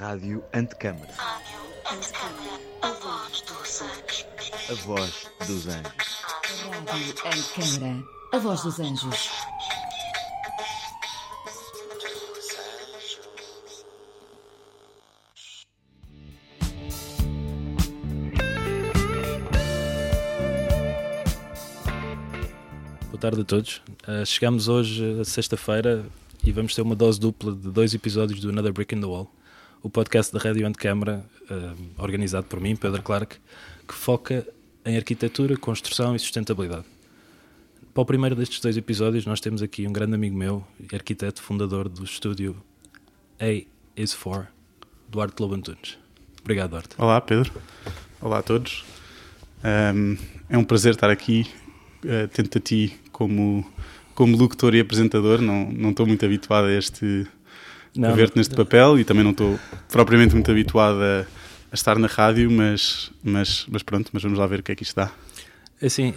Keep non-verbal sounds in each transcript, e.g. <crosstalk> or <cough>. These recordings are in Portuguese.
Rádio Antecâmara. A voz dos anjos. A voz dos anjos. Rádio Antecâmara. A voz dos anjos. Boa tarde a todos. Uh, chegamos hoje, a sexta-feira, e vamos ter uma dose dupla de dois episódios do Another Brick in the Wall, o podcast da Rádio Antecâmara, uh, organizado por mim, Pedro Clark, que foca em arquitetura, construção e sustentabilidade. Para o primeiro destes dois episódios, nós temos aqui um grande amigo meu arquiteto fundador do estúdio A is for, Duarte Lobo Antunes. Obrigado, Duarte. Olá, Pedro. Olá a todos. Um, é um prazer estar aqui, uh, tendo a ti como, como locutor e apresentador. Não, não estou muito habituado a este a ver-te neste papel e também não estou propriamente muito habituado a, a, estar na rádio, mas, mas, mas pronto, mas vamos lá ver o que é que isto dá. Assim,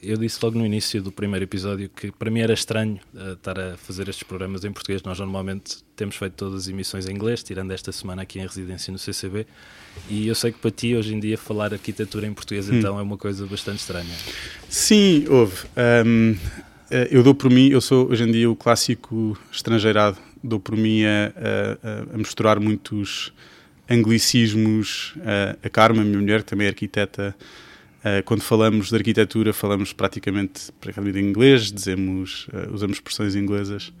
eu disse logo no início do primeiro episódio que para mim era estranho uh, estar a fazer estes programas em português. Nós normalmente temos feito todas as emissões em inglês, tirando esta semana aqui em residência no CCB. E eu sei que para ti hoje em dia falar arquitetura em português hum. então é uma coisa bastante estranha. Sim, houve. Um, eh, eu dou por mim, eu sou hoje em dia o clássico estrangeirado, dou por mim a, a, a misturar muitos anglicismos. A, a Carmen, minha mulher, que também é arquiteta, Uh, quando falamos de arquitetura, falamos praticamente em inglês, dizemos, uh, usamos expressões inglesas.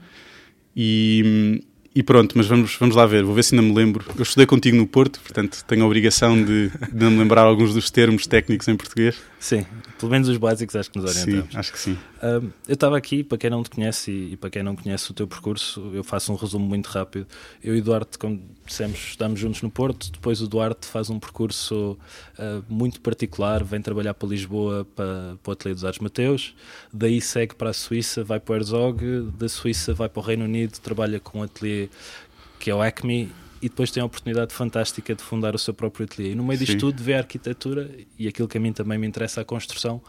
E, e, pronto, mas vamos, vamos lá ver, vou ver se ainda me lembro. Eu estudei contigo no Porto, portanto tenho a obrigação de, de me lembrar alguns dos termos técnicos em português. Sim, pelo menos os básicos acho que nos orientamos. Sim, acho que sim. Uh, eu estava aqui, para quem não te conhece e, e, para quem não conhece o teu percurso, eu faço um resumo muito rápido. Eu e o Duarte, como dissemos, estamos juntos no Porto, depois o Duarte faz um percurso uh, muito particular, vem trabalhar para Lisboa, para, para o Ateliê dos Artes Mateus, daí segue para a Suíça, vai para o Herzog, da Suíça vai para o Reino Unido, trabalha com um ateliê que é o Acme e depois tem a oportunidade fantástica de fundar o seu próprio ateliê. E no meio disto Sim. tudo vê a arquitetura e aquilo que a mim também me interessa, a construção,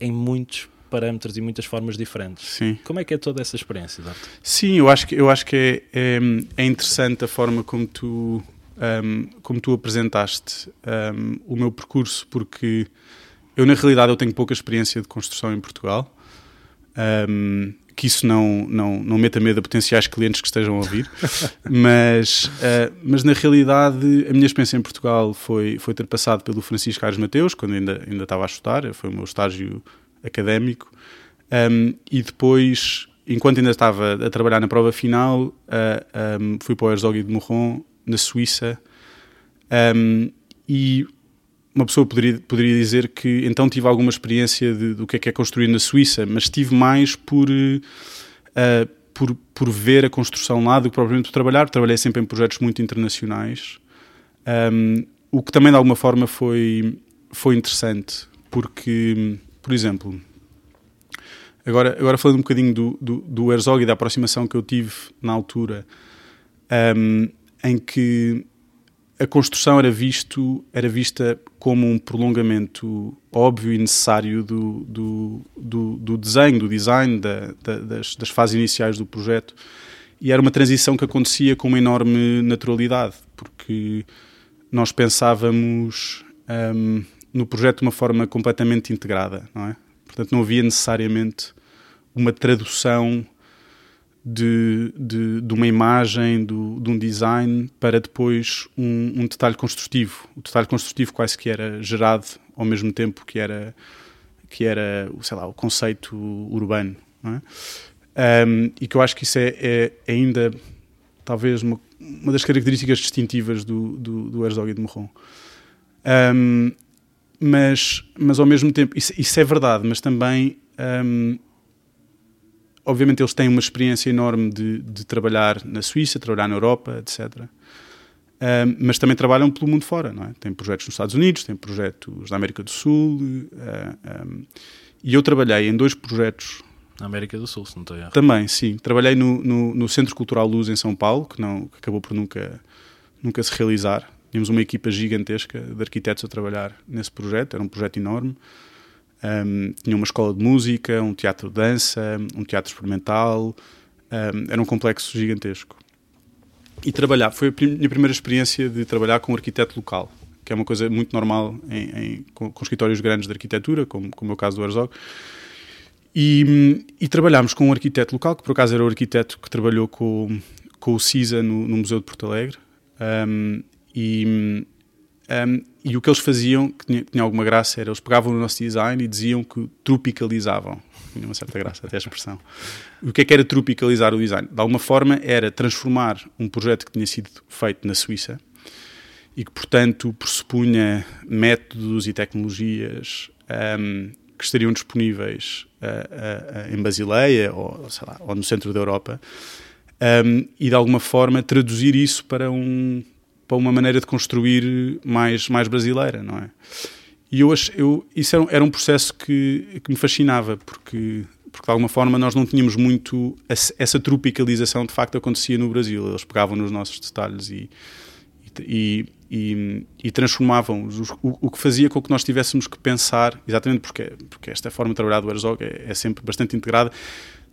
em muitos parâmetros e muitas formas diferentes. Sim. Como é que é toda essa experiência, Darte? Sim, eu acho que, eu acho que é, é, é interessante a forma como tu, um, como tu apresentaste um, o meu percurso, porque eu, na realidade, eu tenho pouca experiência de construção em Portugal. Um, que isso não, não, não meta medo a potenciais clientes que estejam a ouvir, <laughs> mas, uh, mas na realidade a minha experiência em Portugal foi, foi ter passado pelo Francisco Aires Mateus, quando ainda, ainda estava a estudar, foi o meu estágio académico, um, e depois, enquanto ainda estava a trabalhar na prova final, uh, um, fui para o Herzog de Morron, na Suíça, um, e uma pessoa poderia, poderia dizer que então tive alguma experiência de, do que é que é construir na Suíça, mas tive mais por, uh, por, por ver a construção lá do que propriamente por trabalhar. Trabalhei sempre em projetos muito internacionais, um, o que também de alguma forma foi, foi interessante, porque, por exemplo, agora, agora falando um bocadinho do, do, do Herzog e da aproximação que eu tive na altura, um, em que a construção era, visto, era vista como um prolongamento óbvio e necessário do, do, do, do desenho, do design, da, da, das, das, fases iniciais do projeto. E era uma transição que acontecia com uma enorme naturalidade, porque nós pensávamos um, no projeto de uma forma completamente integrada, não é? Portanto, não havia necessariamente uma tradução de, de, de uma imagem, do, de um design, para depois um, um, detalhe construtivo. O detalhe construtivo quase que era gerado ao mesmo tempo que era, que era sei lá, o conceito urbano. É? Um, e que eu acho que isso é, é, é ainda talvez uma, uma, das características distintivas do, do, do Herzog e de Morron. Um, mas, mas ao mesmo tempo, isso, isso é verdade, mas também um, obviamente eles têm uma experiência enorme de, de trabalhar na Suíça, trabalhar na Europa, etc. Um, mas também trabalham pelo mundo fora, não é? Tem projetos nos Estados Unidos, tem projetos na América do Sul. Uh, um, e eu trabalhei em dois projetos. Na América do Sul, se não estou errado. Também, sim. Trabalhei no, no, no, Centro Cultural Luz em São Paulo, que, não, que acabou por nunca, nunca se realizar. Tínhamos uma equipa gigantesca de arquitetos a trabalhar nesse projeto, era um projeto enorme. Um, tinha uma escola de música, um teatro de dança, um teatro experimental. Um, era um complexo gigantesco. e trabalhar. Foi a minha primeira experiência de trabalhar com um arquiteto local, que é uma coisa muito normal em, em- com, com escritórios grandes de arquitetura, como, como é o caso do Herzog. E, e trabalhámos com um arquiteto local, que por acaso era o arquiteto que trabalhou com, com o CISA no, no Museu de Porto Alegre. Um, e, um, e o que eles faziam, que tinha, tinha alguma graça, era eles pegavam no nosso design e diziam que tropicalizavam. Tinha uma certa graça até a expressão. O que é que era tropicalizar o design? De alguma forma era transformar um projeto que tinha sido feito na Suíça e que, portanto, pressupunha métodos e tecnologias um, que estariam disponíveis uh, uh, uh, em Basileia ou, lá, ou no centro da Europa um, e, de alguma forma, traduzir isso para, um, para uma maneira de construir mais, mais brasileira, não é? E eu, eu isso era, era um processo que, que me fascinava, porque porque de alguma forma nós não tínhamos muito essa tropicalização de facto acontecia no Brasil eles pegavam nos nossos detalhes e, e, e, e transformavam o, o, que fazia com que nós tivéssemos que pensar exatamente porque, porque esta forma de trabalhar do Herzog é, é sempre bastante integrada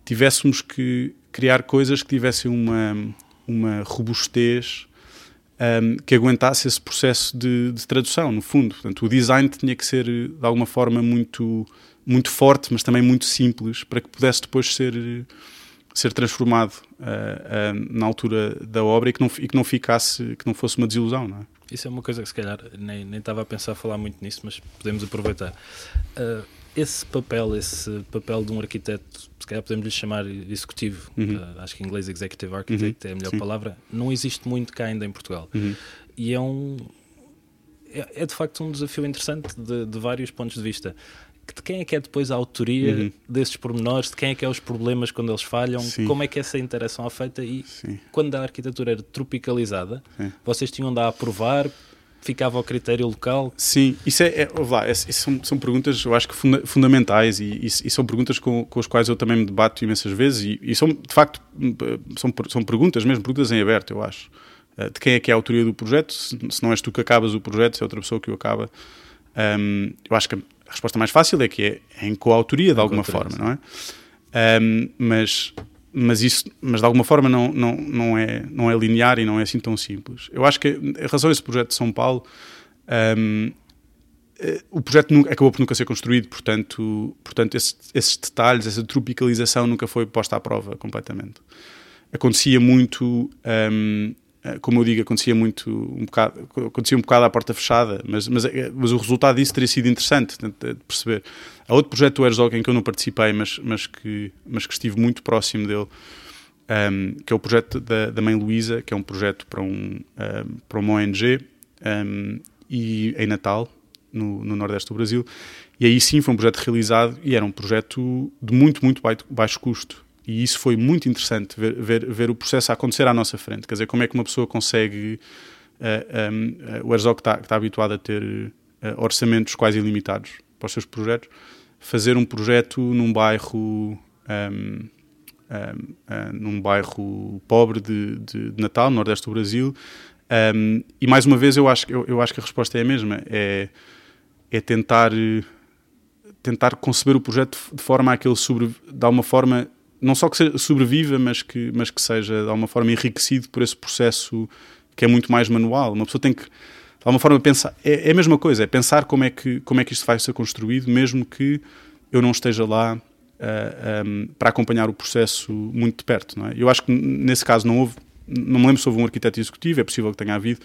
tivéssemos que criar coisas que tivessem uma, uma robustez um, que aguentasse esse processo de, de, tradução, no fundo. Portanto, o design tinha que ser, de alguma forma, muito, muito forte, mas também muito simples, para que pudesse depois ser, ser transformado uh, uh, na altura da obra e que, não, e que não ficasse, que não fosse uma desilusão, não é? Isso é uma coisa que se calhar nem, nem estava a pensar falar muito nisso, mas podemos aproveitar. Uh, esse papel, esse papel de um arquiteto, se calhar podemos lhe chamar executivo, uhum. uh, acho que em inglês executive architect uhum. é a melhor Sim. palavra, não existe muito cá ainda em Portugal. Uhum. E é um. É, é, de facto um desafio interessante de, de, vários pontos de vista. De quem é que é depois a autoria Uhum. desses pormenores, de quem é que é os problemas quando eles falham, Sim. como é que essa interação é feita e Sim. quando a arquitetura era tropicalizada, Sim. vocês tinham de a aprovar, ficava ao critério local? Sim, isso é, é, lá, é, são, são perguntas, eu acho que funda, fundamentais e, e, e, são perguntas com, com as quais eu também me debato imensas vezes e, e, são, de facto, são, são perguntas mesmo, perguntas em aberto, eu acho. Uh, de quem é que é a autoria do projeto? Se, se, não és tu que acabas o projeto, se é outra pessoa que o acaba. Um, eu acho que a resposta mais fácil é que é, é em coautoria, de alguma forma, não é? Um, mas mas isso mas de alguma forma não, não, não, é, não é linear e não é assim tão simples. Eu acho que em relação a esse projeto de São Paulo, um, o projeto nunca, acabou por nunca ser construído, portanto, portanto esses, esses, detalhes, essa tropicalização nunca foi posta à prova completamente. Acontecia muito, um, como eu digo, acontecia muito um bocado, acontecia um bocado à porta fechada, mas, mas, mas o resultado disso teria sido interessante de perceber. Há outro projeto do Herzog em que eu não participei, mas, mas, que, mas que estive muito próximo dele, um, que é o projeto da, da Mãe Luísa, que é um projeto para, um, um, para uma ONG um, e, em Natal, no, no Nordeste do Brasil. E aí sim foi um projeto realizado e era um projeto de muito, muito baixo custo. E isso foi muito interessante, ver, ver, ver o processo a acontecer à nossa frente. Quer dizer, como é que uma pessoa consegue. Uh, um, uh, o Herzog está, está habituado a ter uh, orçamentos quase ilimitados para os seus projetos, fazer um projeto num bairro. Um, num bairro pobre de, de, de, Natal, no Nordeste do Brasil. e mais uma vez, eu acho, eu, eu acho que a resposta é a mesma: é, é tentar, tentar conceber o projeto de forma a que ele sobre, de alguma forma não só que sobreviva, mas que, mas que seja de alguma forma enriquecido por esse processo que é muito mais manual. Uma pessoa tem que, de alguma forma, pensar. É, é a mesma coisa, é pensar como é, que, como é que isto vai ser construído, mesmo que eu não esteja lá uh, um, para acompanhar o processo muito de perto. É? Eu acho que nesse caso não houve. Não me lembro se houve um arquiteto executivo, é possível que tenha havido,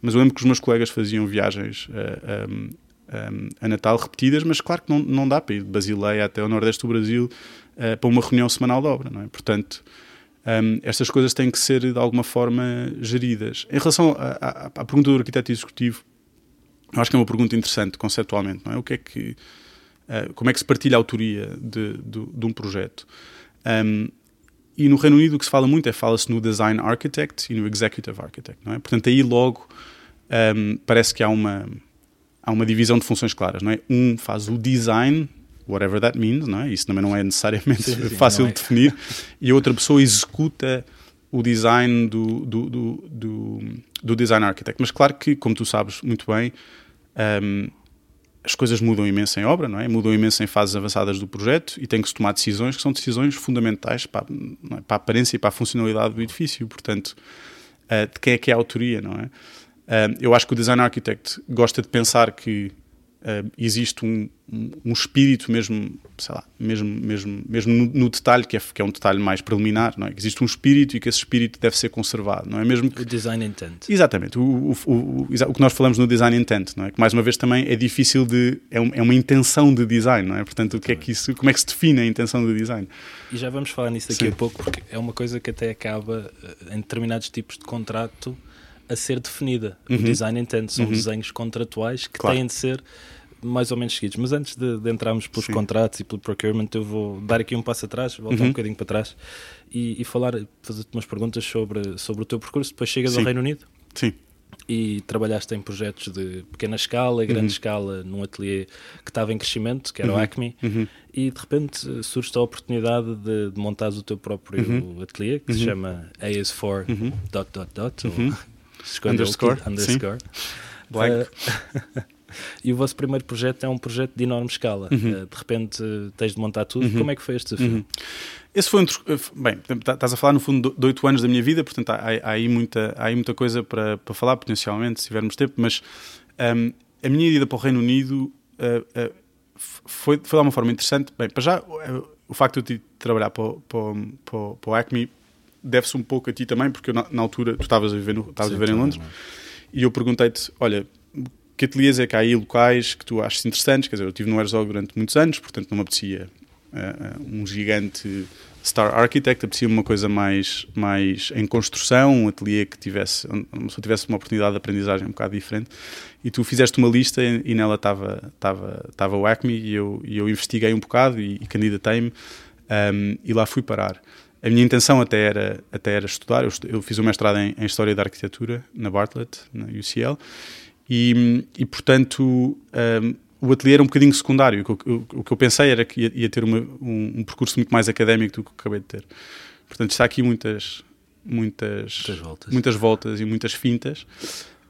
mas eu lembro que os meus colegas faziam viagens uh, um, um, a Natal repetidas, mas claro que não, não dá para ir de Basileia até o Nordeste do Brasil uh, para uma reunião semanal de obra, não é? Portanto, um, estas coisas têm que ser de alguma forma geridas. Em relação à, à, à pergunta do arquiteto executivo, eu acho que é uma pergunta interessante conceptualmente, não é? O que é que, uh, como é que se partilha a autoria de, de, de um projeto? Um, e no Reino Unido o que se fala muito é fala-se no design architect e no executive architect, não é? Portanto, aí logo um, parece que há uma há uma divisão de funções claras, não é? Um faz o design, whatever that means, não é? Isso também não é necessariamente sim, sim, <laughs> fácil é. de definir, e outra pessoa executa o design do, do, do, do, do design architect. Mas claro que, como tu sabes muito bem, um, as coisas mudam imenso em obra, não é? Mudam imenso em fases avançadas do projeto e tem que se tomar decisões que são decisões fundamentais para, é? para a aparência e para a funcionalidade do edifício. Portanto, uh, de quem é que é a autoria, não é? Uh, eu acho que o design architect gosta de pensar que uh, existe um, um, espírito mesmo, sei lá, mesmo, mesmo, mesmo no, no, detalhe, que é, que é um detalhe mais preliminar, não é? Existe um espírito e que esse espírito deve ser conservado, não é? Mesmo que... O design intent. Exatamente, o, o, o, o, que nós falamos no design intent, não é? Que mais uma vez também é difícil de... é, um, é uma intenção de design, não é? Portanto, o que é que isso, como é que se define a intenção de design? E já vamos falar nisso daqui Sim. a pouco, porque é uma coisa que até acaba eh, em determinados tipos de contrato a ser definida. Uhum. O design intent são uhum. desenhos contratuais que claro. têm de ser mais ou menos seguidos. Mas antes de, de entrarmos pelos Sim. contratos e pelo procurement, eu vou dar aqui um passo atrás, voltar uhum. um bocadinho para trás e, e falar, fazer-te umas perguntas sobre, sobre o teu percurso. Depois chegas Sim. ao Reino Unido. Sim. E trabalhaste em projetos de pequena escala, grande uhum. escala, num ateliê que estava em crescimento, que era uhum. o Acme, uhum. e de repente surge a oportunidade de, de montares o teu próprio uhum. ateliê, que se uhum. chama AS4 uhum. dot dot dot, ou underscore, underscore. Blank. Uh, <laughs> e o vosso primeiro projeto é um projeto de enorme escala. Uhum. Uh, de repente tens de montar tudo. Uhum. Como é que foi este desafio? Uhum. Esse foi um. Eh, bem, tá, estás a falar no fundo de oito anos da minha vida, portanto há, há, aí, muita, há aí muita coisa para, para falar, potencialmente, se tivermos tempo, mas um, ehm, a minha ida para o Reino Unido uh, foi, foi de uma forma interessante. Bem, para já, o facto de eu trabalhar para, para, para, para o Acme deve-se um pouco a ti também, porque eu, na, na, altura tu estavas a viver, no, estavas a viver em Londres e eu perguntei-te: olha, que ateliês é que há aí locais que tu achas interessantes? Quer dizer, eu estive no Herzog durante muitos anos, portanto não me apetecia uh, um gigante Star Architect, apetecia uma coisa mais, mais em construção, um ateliê que tivesse, uma pessoa tivesse uma oportunidade de aprendizagem um bocado diferente. E tu fizeste uma lista e, e nela estava, estava, estava o Acme e eu, e eu investiguei um bocado e, e candidatei-me um, ehm, e lá fui parar. A minha intenção até era, até era estudar, eu, eu fiz o mestrado em, em, História da Arquitetura na Bartlett, na UCL, e, e portanto, um, o ateliê era um bocadinho secundário. O que, eu, o que eu pensei era que ia, ia ter uma, um, um, percurso muito mais académico do que acabei de ter. Portanto, está aqui muitas, muitas, muitas, voltas. muitas voltas e muitas fintas.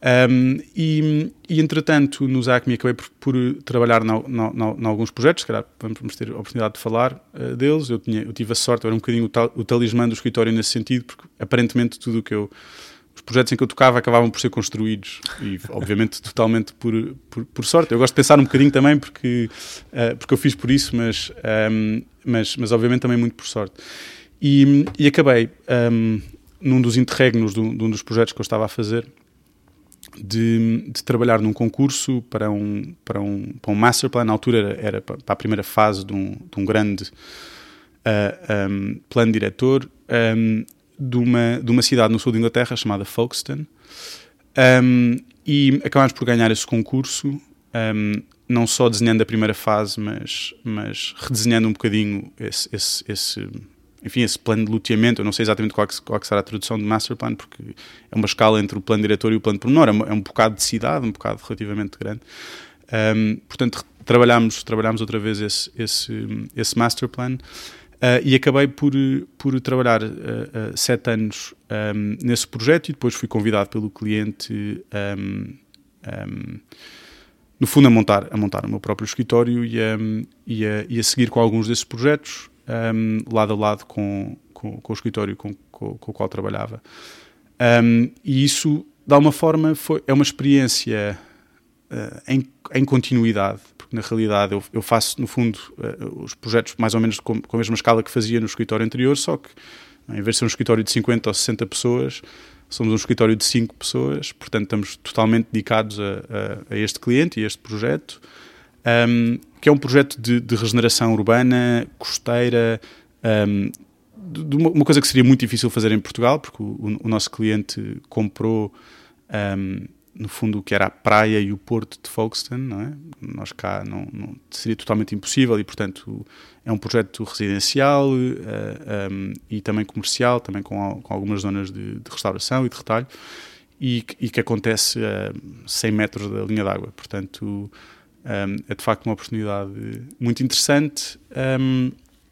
Um, e, e, entretanto, no ZACMI acabei por, por trabalhar em alguns projetos, se calhar vamos ter a oportunidade de falar uh, deles. Eu, tinha, eu tive a sorte, eu era um bocadinho o, tal, o talismã do escritório nesse sentido, porque aparentemente tudo o que eu os projetos em que eu tocava acabavam por ser construídos e obviamente <laughs> totalmente por, por, por sorte. Eu gosto de pensar um bocadinho também porque, uh, porque eu fiz por isso, mas, um, mas, mas obviamente também muito por sorte. E, e acabei um, num dos interregnos de de um, dos projetos que eu estava a fazer de, de, trabalhar num concurso para um, para um, para um master plan. Na altura era, para a primeira fase de um, de um grande uh, eh, um, plano diretor de uma, de uma cidade no sul da Inglaterra chamada Folkestone um, e acabámos por ganhar esse concurso, um, não só desenhando a primeira fase, mas, mas redesenhando um bocadinho esse, esse, esse enfim, esse plano de loteamento, eu não sei exatamente qual, que, qual que será a tradução de master plan, porque é uma escala entre o plano diretor e o plano pormenor, é, é um bocado de cidade, um bocado relativamente grande. Um, portanto, trabalhámos, trabalhámos outra vez esse, esse, esse master plan. Uh, e acabei por, por trabalhar uh, uh, sete anos um, nesse projeto e depois fui convidado pelo cliente, um, um, no fundo, a montar, a montar o meu próprio escritório e a, e a, e a seguir com alguns desses projetos, lado a lado com, com, com o escritório com, com, com, o qual trabalhava. e isso, de alguma forma, foi, é uma experiência em, em continuidade na realidade eu, eu faço, no fundo, uh, os projetos mais ou menos com, com, a mesma escala que fazia no escritório anterior, só que em vez de ser um escritório de 50 ou 60 pessoas, somos um escritório de 5 pessoas, portanto estamos totalmente dedicados a, a, a este cliente e a este projeto, um, que é um projeto de, de regeneração urbana, costeira, um, de uma coisa que seria muito difícil fazer em Portugal, porque o, o nosso cliente comprou um, no fundo, o que era a praia e o porto de Folkestone, não é? Nós cá não, não seria totalmente impossível e, portanto, é um projeto residencial uh, eh, um, e também comercial, também com, com algumas zonas de, de, restauração e de retalho, e, e que acontece a 100 metros da linha d'água. Portanto, um, é de facto uma oportunidade muito interessante, um,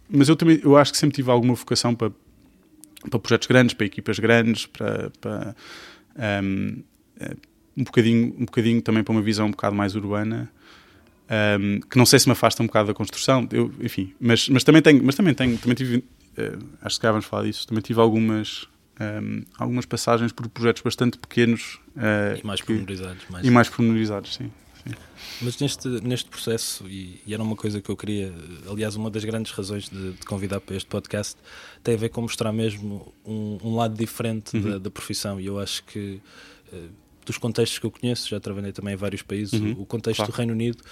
mas eu também eu acho que sempre tive alguma vocação para, para projetos grandes, para equipas grandes, para, para um, um bocadinho, um bocadinho também para uma visão um bocado mais urbana, que não sei se me afasta um bocado da construção, eu, enfim, mas, mas também tenho, mas também tenho, também tive, uh, acho que cá vamos falar disso, também tive algumas um, algumas passagens por projetos bastante pequenos uh, E mais que- pormenorizados. mais- e mais pormenorizados, sim. Sim. Mas neste, neste processo, e, e era uma coisa que eu queria, aliás, uma das grandes razões de, de convidar para este podcast tem a ver com mostrar mesmo um, um lado diferente da, da profissão. E eu acho que, eh, dos contextos que eu conheço, já trabalhei também em vários países, Uhum, o, o contexto claro. do Reino Unido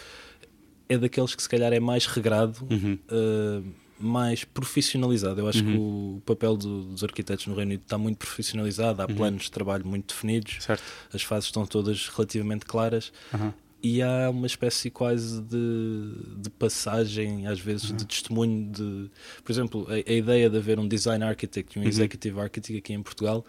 é daqueles que se calhar é mais regrado. Uhum. eh, mais profissionalizado. Eu acho que o papel do- dos arquitetos no Reino Unido está muito profissionalizado, há Uhum. planos de trabalho muito definidos, Certo. as fases estão todas relativamente claras Aham. E há uma espécie quase de, de passagem, às vezes, de testemunho de. Por exemplo, a, a ideia de haver um design architect e um executive architect aqui em Portugal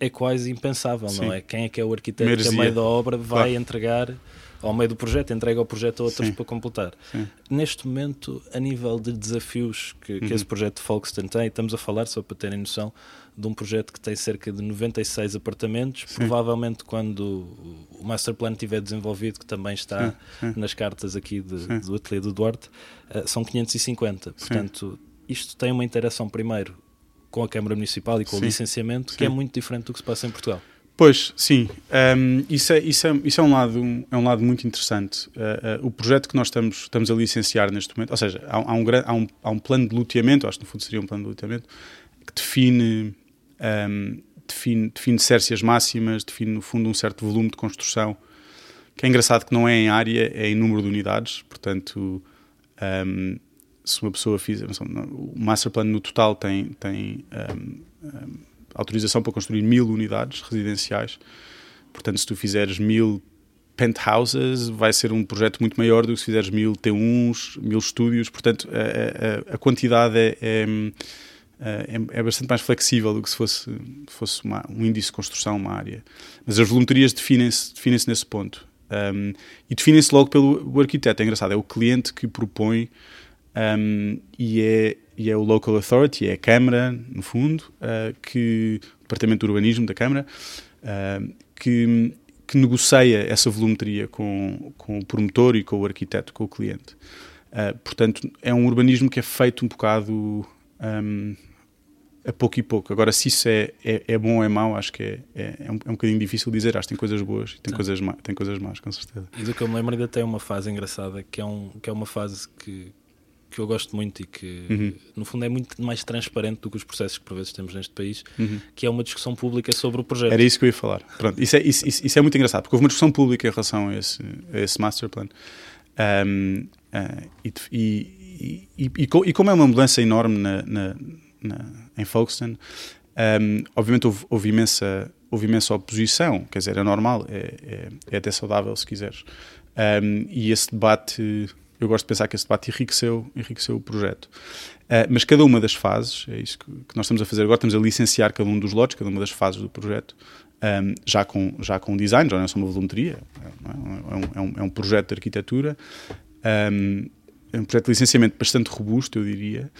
é quase impensável, não Sim. é? Quem é que é o arquiteto que, a meio da obra, vai Claro. entregar. Ao meio do projeto, entrega o projeto a outros Sim. para completar. Sim. Neste momento, a nível de desafios que, que Uhum. esse projeto de Folkestone tem, estamos a falar, só para terem noção, de um projeto que tem cerca de 96 apartamentos. Provavelmente, quando o master plan estiver desenvolvido, que também está Sim, sim. nas cartas aqui de- Sim. do ateliê do Duarte, eh, são 550. Portanto, isto tem uma interação primeiro com a Câmara Municipal e com o Sim. licenciamento, que Sim. é muito diferente do que se passa em Portugal. Pois, sim. Um, isso, é, isso, é, isso é, um lado, é um lado muito interessante. Uh, uh, o projeto que nós estamos, estamos a licenciar neste momento, ou seja, há, há um, há, um, há um plano de loteamento, acho que no fundo seria um plano de loteamento, que define, um, define, define cércias máximas, define no fundo um certo volume de construção, que é engraçado que não é em área, é em número de unidades, portanto, um, se uma pessoa fizer, o master plan no total tem, tem um, um, autorização para construir mil unidades residenciais. Portanto, se tu fizeres mil penthouses, vai ser um projeto muito maior do que se fizeres mil T1s, mil estúdios. Portanto, a, a- a quantidade é, é, é- é bastante mais flexível do que se fosse, fosse uma- um índice de construção, uma área. Mas as volumetrias definem-se definem nesse ponto. Um, e definem-se logo pelo arquiteto. É engraçado, é o cliente que propõe um, e, é, e é o local authority, é a Câmara, no fundo, uh, que, o Departamento de Urbanismo da Câmara, uh, que, que negocia essa volumetria com, com o promotor e com o arquiteto, com o cliente. Uh, portanto, é um urbanismo que é feito um bocado um, a pouco e pouco. Agora, se isso é, é, é bom ou é mau, acho que é, é, é, um, é um bocadinho difícil dizer. Acho que tem coisas boas e tem, Sim. coisas, má, tem coisas más, com certeza. E do que eu me lembro ainda tem uma fase engraçada que é, um, que é uma fase que, que eu gosto muito e que Uhum. no fundo é muito mais transparente do que os processos que por vezes temos neste país, Uhum. que é uma discussão pública sobre o projeto. Era isso que eu ia falar. Pronto, isso, é, isso, isso- é muito engraçado, porque houve uma discussão pública em relação a esse, a esse master plan. Um, ah, e, e, e, e como é uma mudança enorme na, na- na- em Folkestone, um, obviamente houve, houve imensa, houve imensa oposição, quer dizer, é normal, é, é, é até saudável se quiseres. Um, e esse debate, eu gosto de pensar que esse debate enriqueceu, enriqueceu o projeto. Uh, mas cada uma das fases, é isso que, que nós estamos a fazer agora, estamos a licenciar cada um dos lotes, cada uma das fases do projeto, um, já, com, já com design, já não é só uma volumetria, é, é? É, é, um, é um projeto de arquitetura, um, é um projeto de licenciamento bastante robusto, eu diria.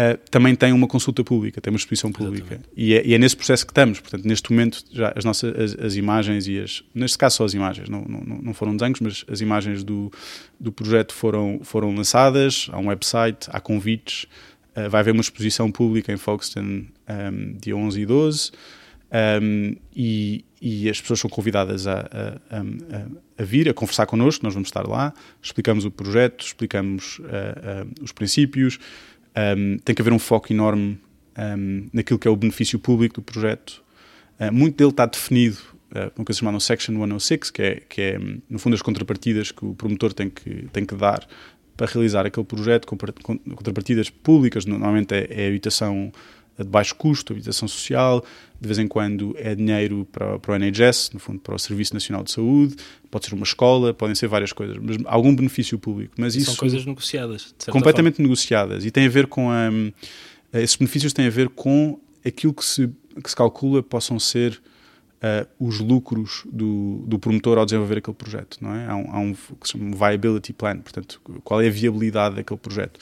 Uh, também tem uma consulta pública, tem uma exposição pública. E é, e é nesse processo que estamos. Portanto, neste momento, já as nossas as, as imagens e as. Neste caso, só as imagens, não, não, não foram desenhos, mas as imagens do, do projeto foram, foram lançadas. Há um website, há convites. Uh, vai haver uma exposição pública em Folkestone um, dia 11 e 12. Um, e, e as pessoas são convidadas a, a, a, a, vir, a conversar connosco, nós vamos estar lá, explicamos o projeto, explicamos uh, uh, os princípios, um, tem que haver um foco enorme um, naquilo que é o benefício público do projeto. Uh, muito dele está definido uh, uma coisa chamada Section 106, que é, que é, no fundo, as contrapartidas que o promotor tem que, tem que dar para realizar aquele projeto, contrapartidas públicas, normalmente é, é habitação de baixo custo, habitação social, de vez em quando é dinheiro para, para o NHS, no fundo para o Serviço Nacional de Saúde, pode ser uma escola, podem ser várias coisas, mas algum benefício público. Mas São isso, coisas negociadas. completamente forma. negociadas e tem a ver com a, esses benefícios têm a ver com aquilo que se, que se calcula possam ser uh, os lucros do, do promotor ao desenvolver aquele projeto, não é? Há um, há um que se chama viability plan, portanto, qual é a viabilidade daquele projeto?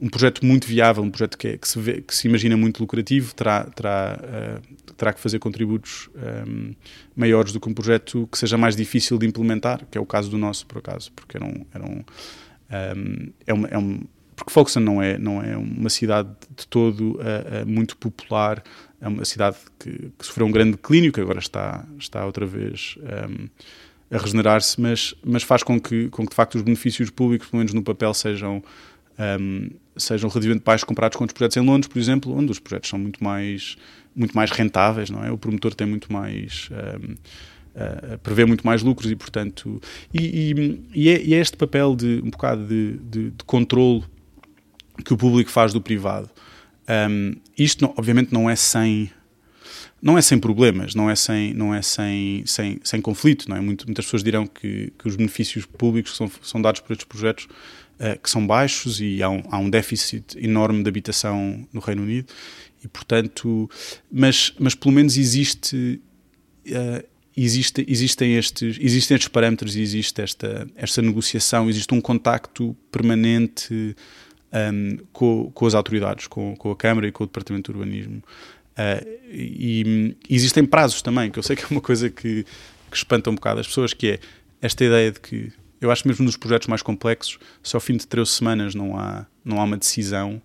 Um projeto muito viável, um projeto que, é, que, se, vê, que se imagina muito lucrativo, terá, terá, uh, terá que fazer contributos um, maiores do que um projeto que seja mais difícil de implementar, que é o caso do nosso, por acaso, porque era um, era um, um é, um, é um porque Folkestone não é, não é uma cidade de todo uh, uh, muito popular é uma cidade que, que sofreu um grande declínio, que agora está, está outra vez um, a regenerar-se, mas, mas faz com que, com que de facto os benefícios públicos, pelo menos no papel, sejam, um, sejam relativamente baixos comparados com outros projetos em Londres, por exemplo, onde os projetos são muito mais, muito mais rentáveis, não é? O promotor tem muito mais. Um, uh, prevê muito mais lucros e, portanto. E, e, e, é, e, é, este papel de um bocado de, de, de controle que o público faz do privado. Um, isto, não, obviamente, não é sem não é sem problemas, não é sem, não é sem, sem, sem conflito. Não é? Muito, muitas pessoas dirão que, que os benefícios públicos que são, são dados por estes projetos que são baixos e há um, há um déficit enorme de habitação no Reino Unido e, portanto, mas, mas pelo menos existe, uh, existe existem, estes, existem estes parâmetros e existe esta, esta negociação, existe um contacto permanente um, com, com as autoridades, com, com a Câmara e com o Departamento de Urbanismo. Uh, e, e, existem prazos também, que eu sei que é uma coisa que, que espanta um bocado as pessoas, que é esta ideia de que eu acho mesmo nos projetos mais complexos, se ao fim de 13 semanas não há, não há uma decisão,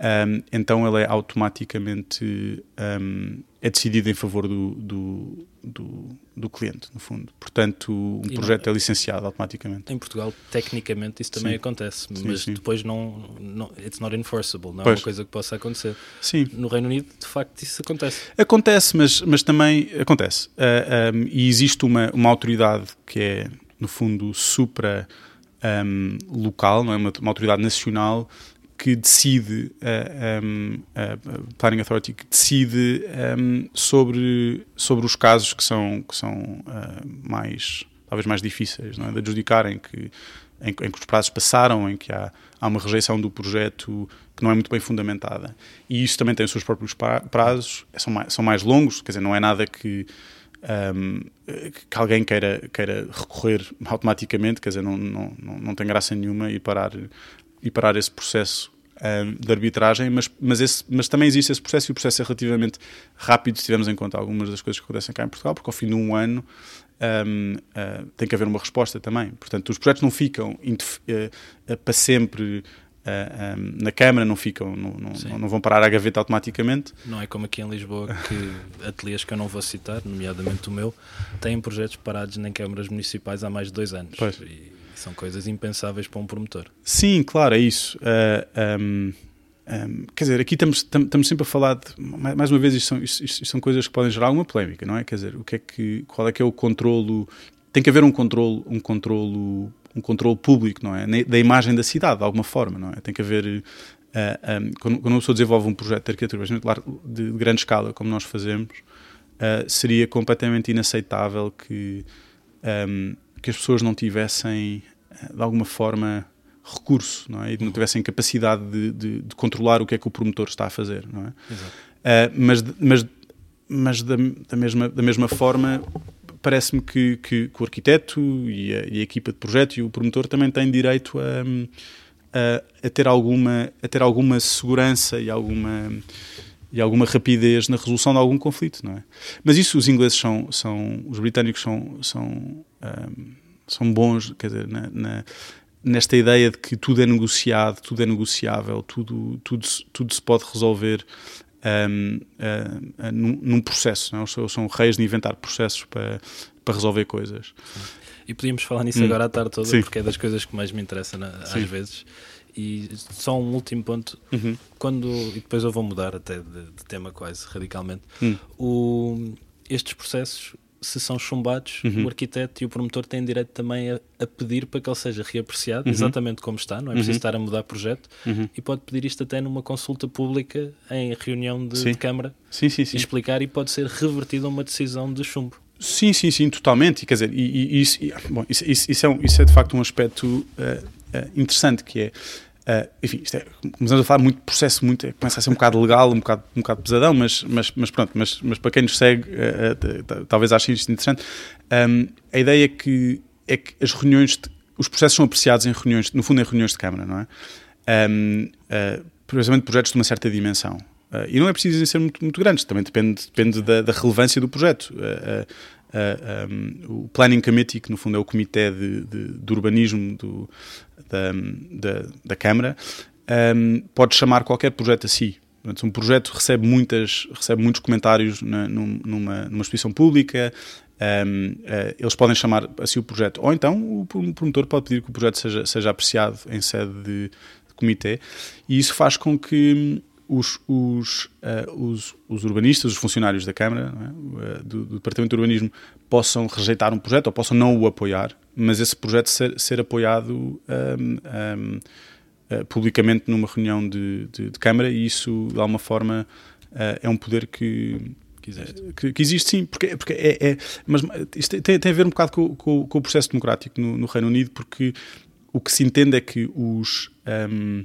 um, então ele é automaticamente um, é decidido em favor do, do, do, do, cliente, no fundo. Portanto, um e projeto não, é licenciado automaticamente. Em Portugal, tecnicamente, isso também sim. acontece, mas sim. depois não, não. It's not enforceable, não é pois. uma coisa que possa acontecer. Sim. No Reino Unido, de facto, isso acontece. Acontece, mas, mas também acontece. Uh, ah, um, e existe uma, uma autoridade que é, no fundo, supra. Um, local, não é? uma, uma autoridade nacional que decide, a, um, a Planning Authority, que decide um, sobre, sobre os casos que são, que são uh, mais, talvez mais difíceis não é? de adjudicar, em que, em, em, que os prazos passaram, em que há, há uma rejeição do projeto que não é muito bem fundamentada. E isso também tem os seus próprios prazos, são mais, são mais longos, quer dizer, não é nada que. Um, que alguém queira, queira recorrer automaticamente, quer dizer, não, não, não tem graça nenhuma e parar e parar esse processo um, de arbitragem, mas, mas, esse, mas também existe esse processo e o processo é relativamente rápido se tivermos em conta algumas das coisas que acontecem cá em Portugal, porque ao fim de um ano um, uh, tem que haver uma resposta também. Portanto, os projetos não ficam uh, uh, para sempre um, na Câmara, não ficam, não, não, não, vão parar à gaveta automaticamente. Não é como aqui em Lisboa, que <laughs> ateliês que eu não vou citar, nomeadamente o meu, têm projetos parados em câmaras municipais há mais de dois anos. Pois. E são coisas impensáveis para um promotor. Sim, claro, é isso. Uh, um, um, quer dizer, aqui estamos, estamos sempre a falar de, mais uma vez, isto são, isto, isto são coisas que podem gerar alguma polémica, não é? Quer dizer, o que é que, qual é que é o controlo? Tem que haver um controlo, um controlo, um controlo público, não é? Da imagem da cidade, de alguma forma, não é? Tem que haver uh, um, quando, quando uma pessoa desenvolve um projeto de arquitetura de, de grande escala, como nós fazemos, uh, seria completamente inaceitável que um, que as pessoas não tivessem, de alguma forma, recurso, não é? E não tivessem capacidade de, de, de, controlar o que é que o promotor está a fazer, não é? Uh, mas mas, mas da, da, mesma, da mesma forma, parece-me que, que, que, o arquiteto e a, e a, equipa de projeto e o promotor também têm direito a, a, a, ter, alguma, a ter alguma segurança e alguma e alguma rapidez na resolução de algum conflito, não é? Mas isso os ingleses são, são os britânicos são, são, um, são bons, quer dizer, na, na, nesta ideia de que tudo é negociado, tudo é negociável, tudo, tudo, tudo se pode resolver um, uh, uh, num, num, processo, não é? Eles são reis de inventar processos para, para resolver coisas. E podíamos falar nisso hum. agora à tarde toda, Sim. porque é das coisas que mais me interessam às vezes e só um último ponto, uhum. quando, e depois eu vou mudar até de, de tema quase radicalmente, uhum. o, estes processos, se são chumbados, uhum. o arquiteto e o promotor têm direito também a, a pedir para que ele seja reapreciado, uhum. exatamente como está, não é preciso uhum. estar a mudar projeto, uhum. e pode pedir isto até numa consulta pública em reunião de, sim. de Câmara sim, sim, sim. e explicar e pode ser revertido a uma decisão de chumbo. Sim, sim, sim, totalmente. Quer dizer, e, e, isso, e, bom, isso, isso, é um, isso é de facto um aspecto uh, uh, interessante que é Uh, enfim, isto é, começamos a falar muito processo, muito, é, começa a ser um bocado legal, um bocado, um bocado pesadão, mas, mas, mas pronto, mas, mas para quem nos segue, uh, uh, talvez ache isto interessante. Um, a ideia é que, é que as reuniões, de, os processos são apreciados em reuniões, no fundo em reuniões de Câmara, não é? Um, precisamente projetos de uma certa dimensão. e não é preciso ser muito, muito grandes, também depende, depende da, da relevância do projeto. Um, o Planning Committee, que no fundo é o comitê de, de, de urbanismo do, da, da, da Câmara, um, pode chamar qualquer projeto a si. Portanto, um projeto recebe, muitas, recebe muitos comentários na, numa, numa exposição pública, um, uh, eles podem chamar assim o projeto, ou então o promotor pode pedir que o projeto seja, seja apreciado em sede de, de comitê, e isso faz com que os, os, uh, os, os, urbanistas, os funcionários da Câmara, é? do, do, Departamento de Urbanismo, possam rejeitar um projeto ou possam não o apoiar, mas esse projeto ser, ser apoiado um, um, uh, eh, publicamente numa reunião de, de, de, Câmara e isso, de alguma forma, uh, é um poder que. Que. Que, existe sim, porque, porque é, é mas isto tem, tem, a ver um bocado com, com, com o processo democrático no, no, Reino Unido, porque o que se entende é que os, um,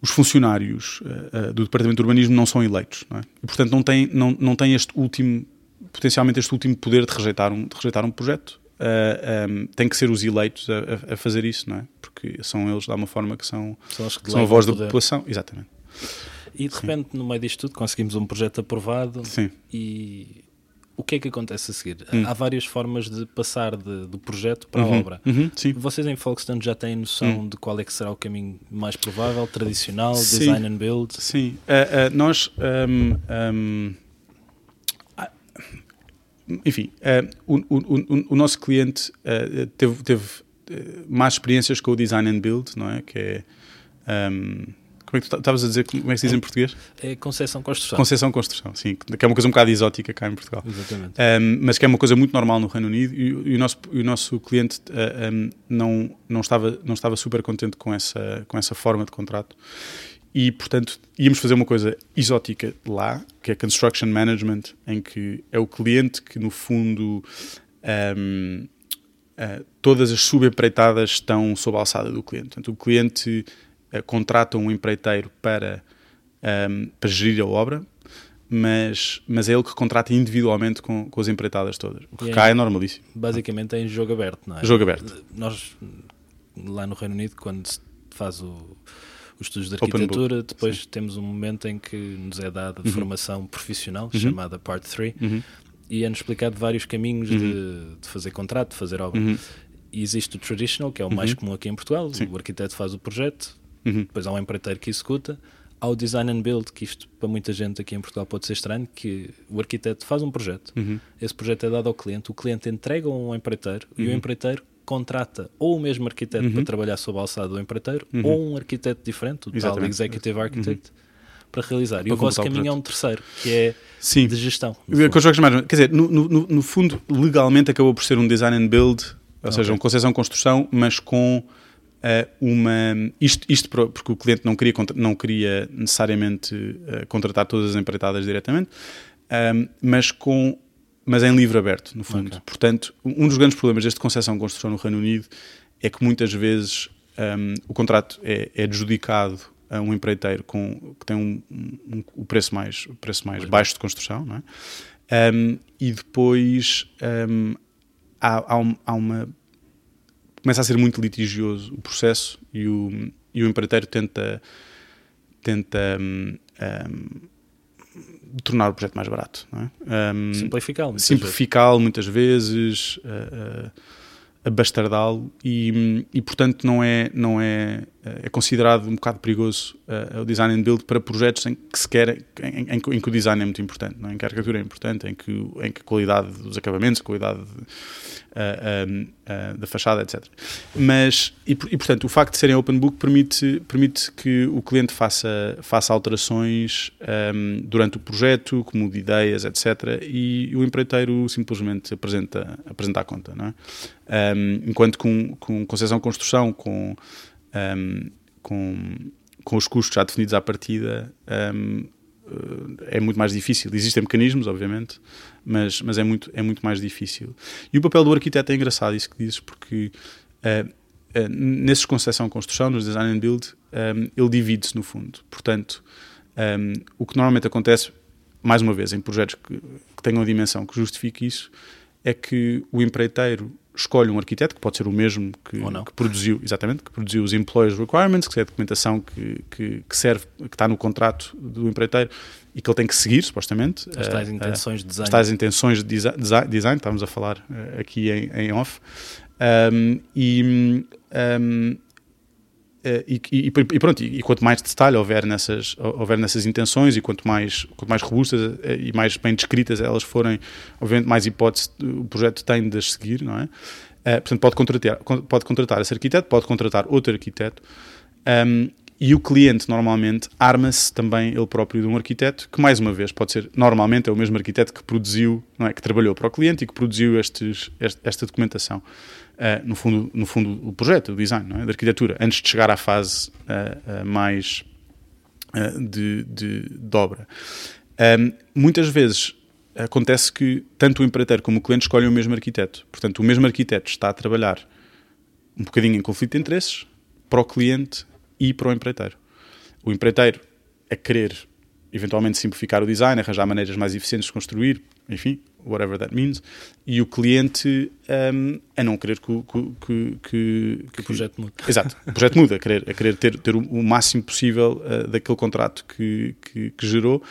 os funcionários uh, do Departamento de Urbanismo não são eleitos, não é? e portanto não têm, não, não têm este último, potencialmente este último poder de rejeitar um, de rejeitar um projeto uh, ah, um, tem que ser os eleitos a, a, fazer isso, não é? Porque são eles, de alguma forma, que são, são, que são a voz da população. Exatamente. E de repente, Sim. no meio disto tudo, conseguimos um projeto aprovado Sim. e o que é que acontece a seguir? Hum. Há várias formas de passar de, do projeto para uhum. a obra. Uhum. Vocês em Folkestone já têm noção hum. de qual é que será o caminho mais provável, tradicional, Sim. design and build? Sim, uh, uh, nós um, um, enfim, uh, o, o, o, nosso cliente teve, teve mais experiências com o design and build, não é? Que é. Um, como é que tu estavas a dizer? Como é que se diz em português? É concessão construção. Concessão construção, sim. Que é uma coisa um bocado exótica cá em Portugal. Exatamente. Um, mas que é uma coisa muito normal no Reino Unido e, e o, nosso, o nosso cliente um, não, não, estava, não estava super contente com essa, com essa forma de contrato e, portanto, íamos fazer uma coisa exótica lá, que é Construction Management, em que é o cliente que, no fundo, um, uh, ah, todas as subempreitadas estão sob a alçada do cliente. Portanto, o cliente uh, contrata um empreiteiro para, um, para gerir a obra, mas, mas é ele que contrata individualmente com, com as empreitadas todas. O que cá é normalíssimo. Basicamente é em jogo aberto, não é? Jogo aberto. Nós, lá no Reino Unido, quando se faz o os estudos de arquitetura, depois Sim. temos um momento em que nos é dada uhum. formação profissional, uhum. chamada Part 3, uhum. e é-nos explicado vários caminhos de, uhum. de, fazer contrato, de fazer obra. Uhum. E existe o traditional, que é o mais uhum. comum aqui em Portugal, Sim. o arquiteto faz o projeto, depois há um empreiteiro que executa, há o design and build, que isto para muita gente aqui em Portugal pode ser estranho, que o arquiteto faz um projeto, esse projeto é dado ao cliente, o cliente entrega um empreiteiro e o empreiteiro contrata ou o mesmo arquiteto uhum. para trabalhar sob a alçada do empreiteiro uhum. ou um arquiteto diferente, o tal Executive Architect, uhum. para realizar. E o vosso caminho é um terceiro, que é Sim. de gestão. Quer dizer, no, no, no, fundo, legalmente acabou por ser um design and build, ou seja, uma concessão-construção, mas com uh, uma. Isto, isto porque o cliente não queria, não queria necessariamente uh, contratar todas as empreitadas diretamente, uh, mas com mas em livro aberto, no fundo. Okay. Portanto, um dos grandes problemas deste concessão construção no Reino Unido é que muitas vezes um, o contrato é, é adjudicado a um empreiteiro com, que tem um, um, o preço mais, o preço mais baixo de construção, não é? Um, e depois um, há, há, há, uma. Começa a ser muito litigioso o processo e o, e o empreiteiro tenta. tenta um, tornar o projeto mais barato. É? Um, simplificá-lo. Simplificá-lo muitas vezes, uh, uh, abastardá-lo e, e, portanto, não é, não é, é considerado um bocado perigoso uh, o design and build para projetos em que se quer, em, em, em que o design é muito importante, não é? em que a arquitetura é importante, em que, em que a qualidade dos acabamentos, a qualidade de, uh, uh, da fachada, etc. Mas, e, e, portanto, o facto de serem open book permite, permite que o cliente faça, faça alterações um, durante o projeto, como de ideias, etc. E o empreiteiro simplesmente apresenta, apresenta a conta, não é? Um, enquanto com, com concessão construção, com, um, com, com os custos já definidos à partida, um, é muito mais difícil. Existem mecanismos, obviamente, mas, mas é, muito, é muito mais difícil. E o papel do arquiteto é engraçado, isso que dizes, porque uh, uh, nesses concessão construção, nos design and build, um, ele divide-se no fundo. Portanto, um, o que normalmente acontece, mais uma vez, em projetos que, que tenham a dimensão que justifique isso, é que o empreiteiro escolhe um arquiteto, que pode ser o mesmo que, que, produziu, exatamente, que produziu os Employers Requirements, que é a documentação que, que, que, serve, que está no contrato do empreiteiro e que ele tem que seguir, supostamente. As tais uh, intenções de design. As tais intenções de design, design estávamos a falar uh, aqui em, em off. Um, e um, eh, e, e- e pronto, e, quanto mais detalhe houver nessas, houver nessas intenções e quanto mais, quanto mais robustas eh, e mais bem descritas elas forem, obviamente mais hipótese o projeto tem de as seguir, não é? Eh, portanto, pode contratar, con- pode contratar esse arquiteto, pode contratar outro arquiteto um, e o cliente normalmente arma-se também ele próprio de um arquiteto que mais uma vez pode ser normalmente é o mesmo arquiteto que produziu não é que trabalhou para o cliente e que produziu estes, este- esta documentação Uh, no fundo no fundo o projeto o design é? da arquitetura antes de chegar à fase uh, mais de, de, de obra Um, muitas vezes acontece que tanto o empreiteiro como o cliente escolhem o mesmo arquiteto portanto o mesmo arquiteto está a trabalhar um bocadinho em conflito de interesses para o cliente e para o empreiteiro. O empreiteiro a querer eventualmente simplificar o design, arranjar maneiras mais eficientes de construir, enfim, whatever that means, e o cliente um, a não querer que, o- que, que, que, o projeto mude. Exato, o projeto muda, a querer, a querer ter, ter o, máximo possível uh, daquele contrato que, que, que gerou.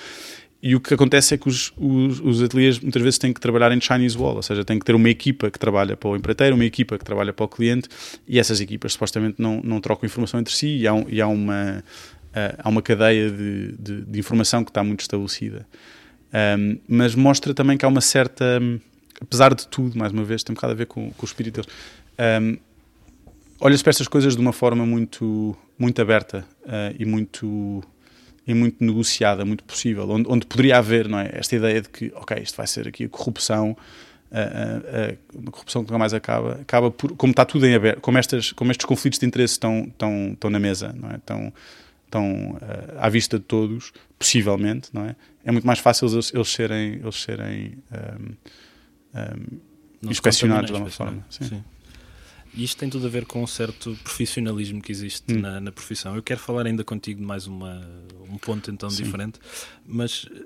E o que acontece é que os, os, os ateliês muitas vezes têm que trabalhar em Chinese Wall, ou seja, têm que ter uma equipa que trabalha para o empreiteiro, uma equipa que trabalha para o cliente, e essas equipas supostamente não, não trocam informação entre si, e há, e há uma, uh, há uma cadeia de, de, de informação que está muito estabelecida. Um, mas mostra também que há uma certa, hum, apesar de tudo, mais uma vez, tem um bocado a ver com, com o espírito deles. Um, olha-se para estas coisas de uma forma muito, muito aberta eh, e muito e muito negociada, muito possível, onde, onde poderia haver não é, esta ideia de que, ok, isto vai ser aqui a corrupção, a, a- a- uma corrupção que nunca mais acaba, acaba por, como está tudo em aberto, como, estas, como estes conflitos de interesse estão, estão, estão na mesa, não é? estão, estão eh, à vista de todos, possivelmente, não é? É muito mais fácil eles, eles serem, eles serem Não se inspecionados de alguma forma. inspecionar. Sim. E isto tem tudo a ver com um certo profissionalismo que existe Hum. na, na profissão. Eu quero falar ainda contigo de mais uma, um ponto então Sim. diferente, mas eh,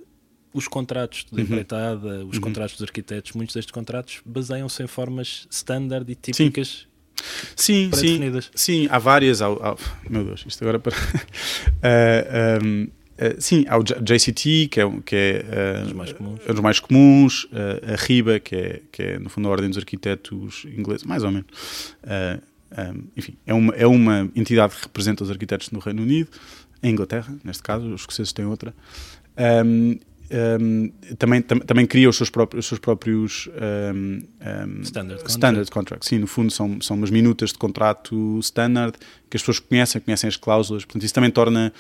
os contratos de Uhum. empreitada, os Uhum. contratos dos arquitetos, muitos destes contratos baseiam-se em formas standard e típicas Sim, sim, pré-definidas. sim, há várias. Há, há- meu Deus, isto agora para. <laughs> Eh, um, eh, sim, há o JCT, que é, um- que é, Dos mais comuns. é um dos mais comuns, eh, a RIBA, que é, que é no fundo a Ordem dos Arquitetos Ingleses, mais ou menos. Um, enfim, é uma, é uma entidade que representa os arquitetos no Reino Unido, em Inglaterra, neste caso, os escoceses têm outra. Um, um, também, tam- também cria os seus próprios, os seus próprios um, um, Standard contract. standard contracts. Sim, no fundo são, são umas minutas de contrato standard que as pessoas conhecem, conhecem as cláusulas. Portanto, isso também torna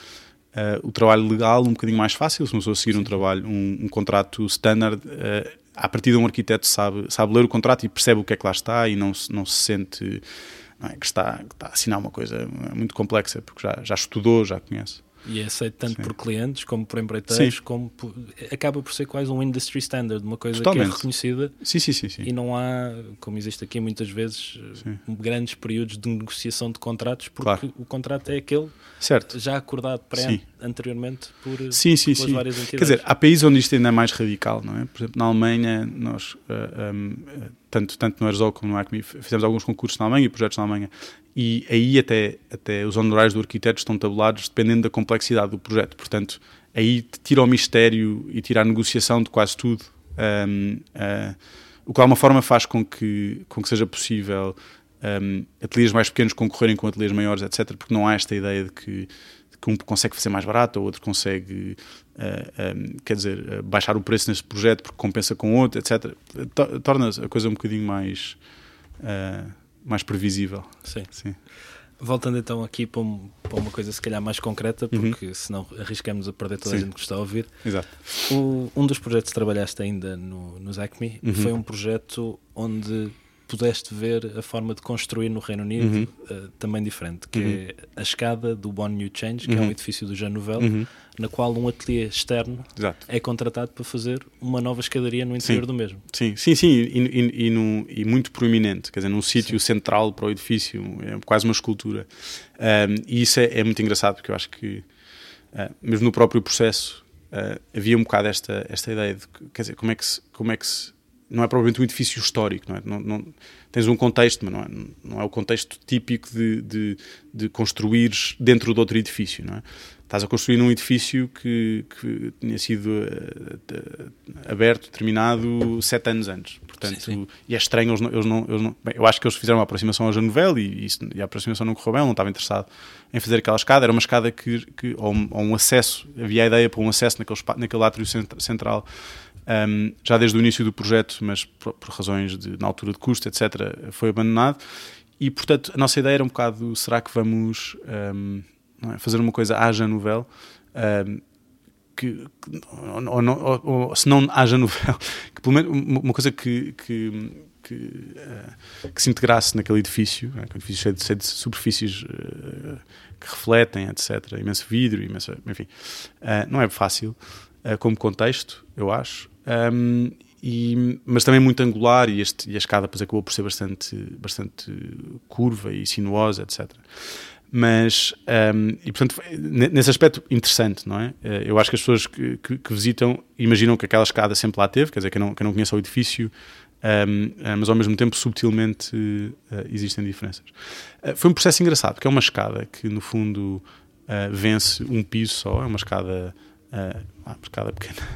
uh, o trabalho legal um bocadinho mais fácil. Se uma pessoa seguir um trabalho, um, um contrato standard, uh, a partir de um arquiteto sabe, sabe ler o contrato e percebe o que é que lá está e não, se- não se sente não é, que, está, que está a assinar uma coisa muito complexa, porque já, já estudou, já conhece. E é aceito tanto Sim. por clientes como por empreiteiros, Sim. como por- acaba por ser quase um industry standard, uma coisa que Totalmente. é reconhecida Sim, sim, sim. sim. e não há, como existe aqui muitas vezes, Sim. grandes períodos de negociação de contratos, porque Claro. o contrato é aquele Certo. já acordado pré Sim. Anteriormente por, Sim, sim, sim. várias Quer entidades. dizer, há países onde isto ainda é mais radical, não é? Por exemplo, na Alemanha, nós, ah, um, ah, tanto, tanto no Herzog como no Acme, f- fizemos alguns concursos na Alemanha e projetos na Alemanha, e aí até, até os honorários do arquiteto estão tabulados dependendo da complexidade do projeto. Portanto, aí tira o mistério e tira a negociação de quase tudo. Um, ah, o que de alguma forma faz com que, com que seja possível um, ateliês mais pequenos concorrerem com ateliês maiores, etc., porque não há esta ideia de que, que um consegue fazer mais barato ou outro consegue, uh, um, quer dizer, uh, baixar o preço nesse projeto porque compensa com outro, etc. To- Torna a coisa um bocadinho mais, uh, mais previsível. Sim. Sim. Voltando então aqui para, um- para uma coisa se calhar mais concreta, porque senão arriscamos a perder toda a Uhum. Sim. gente que está a ouvir. Exato. O- um dos projetos que trabalhaste ainda no, nos Acme Uhum. foi um projeto onde pudeste ver a forma de construir no Reino Unido Uhum. eh, também diferente, que é a escada do One New Change, que é Uhum. um edifício do Jean Nouvel, Uhum. na qual um ateliê externo Exato. é contratado para fazer uma nova escadaria no interior Sim. do mesmo. Sim, sim, sim, e, e, e, num- e muito proeminente, quer dizer, num sítio central para o edifício, é quase uma escultura. Um, e isso é, é muito engraçado, porque eu acho que, uh, mesmo no próprio processo, uh, havia um bocado esta, esta ideia de, que, quer dizer, como é que se. Como é que se não é propriamente um edifício histórico, não é? Não, não- tens um contexto, mas não é, não é o contexto típico de, de, de construires dentro de outro edifício, não é? Estás a construir num edifício que, que tinha sido eh, aberto, terminado, sete anos antes. portanto, Sim, sim. e é estranho, eles não, eles não, eles não- bem, eu acho que eles fizeram uma aproximação ao Januvel e, isso- e a aproximação não correu bem, não estava interessado em fazer aquela escada, era uma escada que, que ou, um, ou um acesso, havia a ideia para um acesso naquele, naquele átrio cent- central, um, já desde o início do projeto, mas por, por razões de, na altura de custo, etc., foi abandonado. E, portanto, a nossa ideia era um bocado: será que vamos um, é, fazer uma coisa haja novel? Um, que, ou, ou ou- se não haja novel, <laughs> que pelo menos uma coisa que, que, que, eh, que se integrasse naquele edifício, é um edifício cheio de, cheio de superfícies eh, que refletem, etc. Imenso vidro, imenso, enfim. Eh, não é fácil como contexto, eu acho. Um, e, mas também muito angular e, este, e a escada acabou por ser bastante, bastante curva e sinuosa, etc. Mas, um, e portanto, nesse aspecto, interessante, não é? Eh, Eu acho que as pessoas que, que- que visitam imaginam que aquela escada sempre lá teve, quer dizer, quem não, quem não conhece o edifício, um, eh, mas ao mesmo tempo, subtilmente, eh, existem diferenças. Eh, foi um processo engraçado, porque é uma escada que, no fundo, eh, vence um piso só, é uma escada. Eh, ah, uma escada pequena,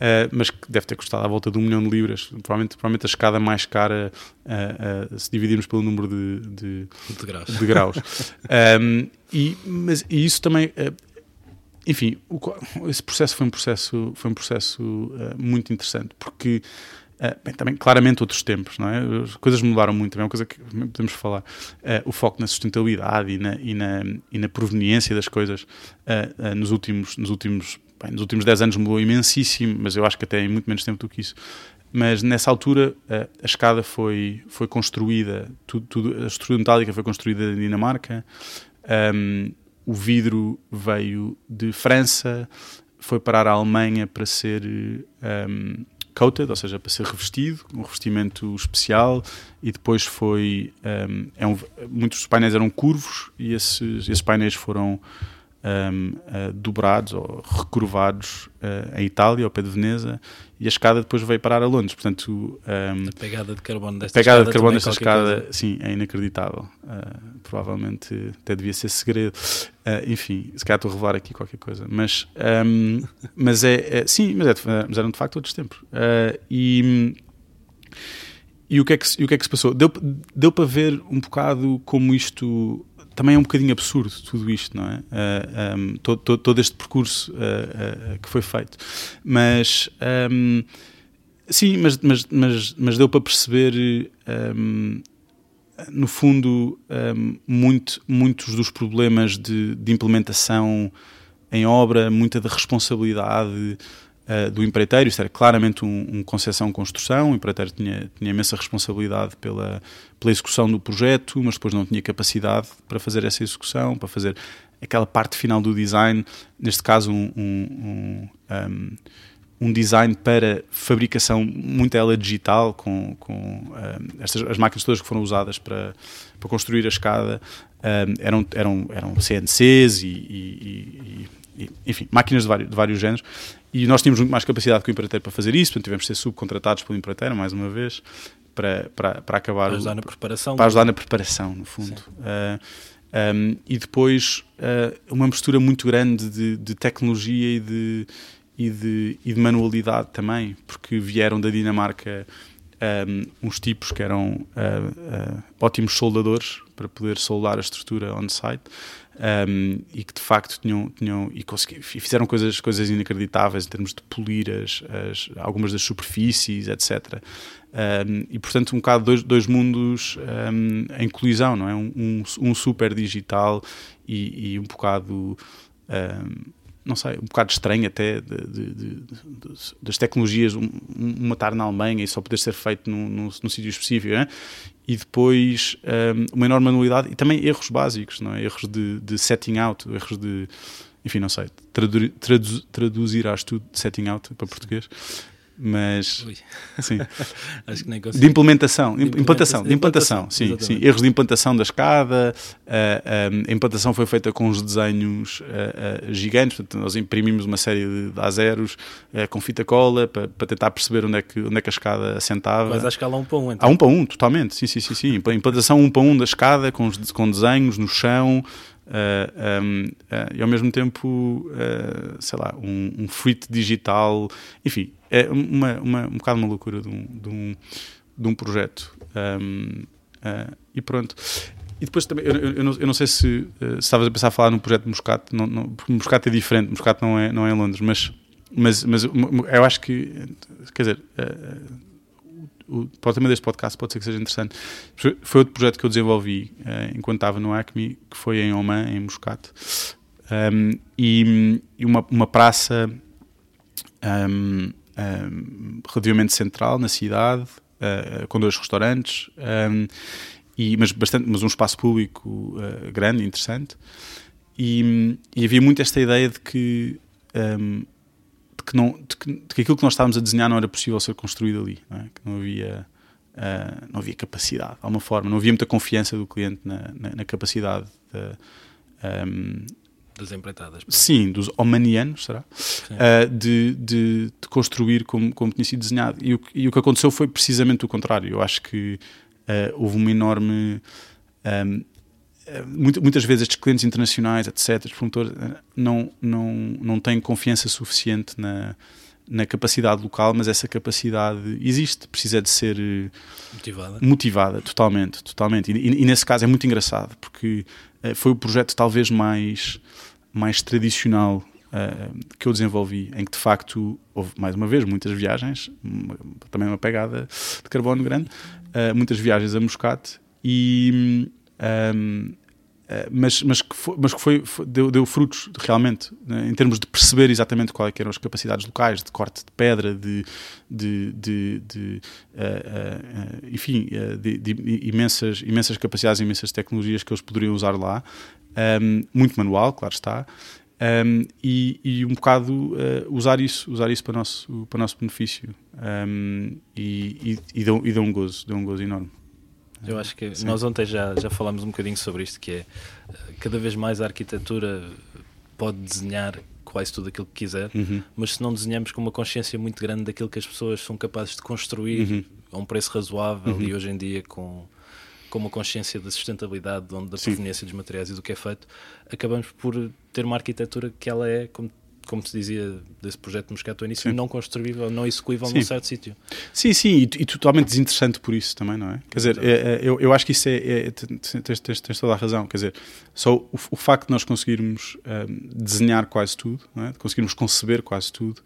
Eh, <laughs> mas que deve ter custado à volta de um milhão de libras. Provavelmente, provavelmente a escada mais cara, eh, se dividirmos pelo número de- de, De graça. de graus. <laughs> Um, e, mas, e isso também, uh, enfim, o esse processo foi um processo, foi um processo uh, muito interessante, porque uh, bem, também claramente outros tempos, não é? As coisas mudaram muito, também é uma coisa que podemos falar. Uh, o foco na sustentabilidade e na, e na, e na proveniência das coisas uh, nos últimos, nos últimos, bem, nos últimos 10 anos mudou imensíssimo, mas eu acho que até em muito menos tempo do que isso mas nessa altura a escada foi, foi construída, tudo, tudo- a estrutura metálica foi construída na Dinamarca, um, o vidro veio de França, foi parar à Alemanha para ser um, coated, ou seja, para ser revestido, um revestimento especial, e depois foi. um, é um- muitos dos painéis eram curvos e esses, esses painéis foram um, uh, dobrados ou recurvados uh, em Itália, ao pé de Veneza, e a escada depois veio parar a Londres. Portanto, um, A pegada de carbono a desta pegada escada de carbono desta escada, coisa. sim, é inacreditável. Uh, provavelmente até devia ser segredo. Enfim, se calhar estou a revelar aqui qualquer coisa. Mas, um, mas é, é- sim, mas, é, mas eram de facto outros tempos. E, e, o que é que, se- o que é que se passou? Deu, deu para ver um bocado como isto também é um bocadinho absurdo, tudo isto, não é? Uh, um, todo, todo, todo este percurso uh, uh, que foi feito. Mas. um, Sim, mas, mas, mas, mas deu para perceber, hum, no fundo, muito, muitos dos problemas de, de implementação em obra, muita da responsabilidade uh, do empreiteiro. Isto era claramente um, um concessão-construção. O empreiteiro tinha, tinha imensa responsabilidade pela, pela execução do projeto, mas depois não tinha capacidade para fazer essa execução, para fazer aquela parte final do design. Neste caso, um- um- um, um, design para fabricação muito ela digital com, com um, estas as máquinas todas que foram usadas para, para construir a escada um, eram, eram, eram CNCs e- e- e, enfim, máquinas de vários, de vários géneros e nós tínhamos muito mais capacidade que o empreiteiro para fazer isso, portanto tivemos de ser subcontratados pelo empreiteiro mais uma vez para, para, para acabar Para o- ajudar na preparação. para ajudar na preparação, no fundo. Uh, um, e depois uh, uma mistura muito grande de, de tecnologia e de, e, de, e de manualidade também, porque vieram da Dinamarca um, uns tipos que eram uh, ótimos soldadores para poder soldar a estrutura on-site. Um, e que de facto tinham, tinham e, e fizeram coisas, coisas inacreditáveis em termos de polir as, as- algumas das superfícies, etc. Um, e portanto, um bocado dois, dois mundos um, em colisão, não é? Um, um, um super digital e, e um bocado. Não sei, um bocado estranho até de, de- de- das tecnologias, um, um na Alemanha e só poder ser feito num, num, num sítio específico, e depois um, uma enorme manualidade e também erros básicos, não é? erros de, setting out, erros de, enfim, não sei, tradu tradu traduzirás tudo de setting out para português, mas sim, <laughs> acho que nem consigo. de implementação, De im- implantação, de implementação, implantação, sim, sim, erros de implantação da escada, ah, ah, a implantação foi feita com os desenhos ah, ah, gigantes, portanto, nós imprimimos uma série de, de A0s ah, com fita cola para, para tentar perceber onde é, que, onde é que a escada assentava. Mas à escala um para um, então. Há um para um, totalmente, sim, sim, sim, sim. Impla- Implantação um para um da escada, com, os- com desenhos no chão, ah, um, ah, e ao mesmo tempo, ah, sei lá, um, um fruit digital, enfim, é uma, uma, um bocado uma loucura de um, de um, de um projeto. Um, uh, e pronto. E depois também, eu, eu, não, eu não, sei se, uh, se estavas a pensar a falar num projeto de Moscato, não, não, porque Moscato é diferente, Moscato não é, não é em Londres, mas, mas, mas eu acho que, quer dizer, o, o tema deste podcast pode ser que seja interessante. Foi outro projeto que eu desenvolvi uh, enquanto estava no Acme, que foi em Oman, em Muscat. Um, e, e uma, uma praça um, um, relativamente central na cidade, uh, com dois restaurantes, e, mas, bastante, mas um espaço público uh, grande, interessante. E, e, havia muito esta ideia de que de que, não, de que, de que, aquilo que nós estávamos a desenhar não era possível ser construído ali, não é? que não havia, uh, não havia capacidade, de alguma forma, não havia muita confiança do cliente na, na, na capacidade de, um, ehm, das empreitadas. Sim, dos omanianos, será? Uh, de, de, de, construir como, como tinha sido desenhado. E o, e o que aconteceu foi precisamente o contrário. Eu acho que uh, houve uma enorme. Um, ehm, muitas vezes estes clientes internacionais, etc., os promotores, eh, não, não, não têm confiança suficiente na, na capacidade local, mas essa capacidade existe, precisa de ser eh, motivada, motivada totalmente, totalmente. E, e, e nesse caso é muito engraçado, porque foi o projeto talvez mais, mais tradicional uh, que eu desenvolvi, em que de facto houve, mais uma vez, muitas viagens, também uma pegada de carbono grande, uh, muitas viagens a Muscat e um, eh, mas, mas que, foi, mas que foi, foi deu, deu, frutos realmente, né, em termos de perceber exatamente quais eram as capacidades locais, de corte de pedra, de, de, de, de uh, uh, enfim, de, de, imensas, imensas capacidades, imensas tecnologias que eles poderiam usar lá. Um, muito manual, claro está. Um, e, e, um bocado uh, usar isso, usar isso para nosso, para nosso benefício. Um, e, e, e, deu, e deu um gozo, deu um gozo enorme. Eu acho que Sim. nós ontem já, já falámos um bocadinho sobre isto, que é cada vez mais a arquitetura pode desenhar quase tudo aquilo que quiser, uhum. mas se não desenhamos com uma consciência muito grande daquilo que as pessoas são capazes de construir uhum. a um preço razoável uhum. e hoje em dia com, com uma consciência da sustentabilidade, da proveniência dos materiais e do que é feito, acabamos por ter uma arquitetura que ela é, como como se dizia desse projeto de Moscato ao início, sim. não construível, não execuível sim. num certo sítio. Sim, sim, e, e, totalmente desinteressante por isso também, não é? Quer dizer, é, é, eu, eu acho que isso é, é tens, tens, tens, toda a razão, quer dizer, só o, o facto de nós conseguirmos um, desenhar quase tudo, é? conseguirmos conceber quase tudo,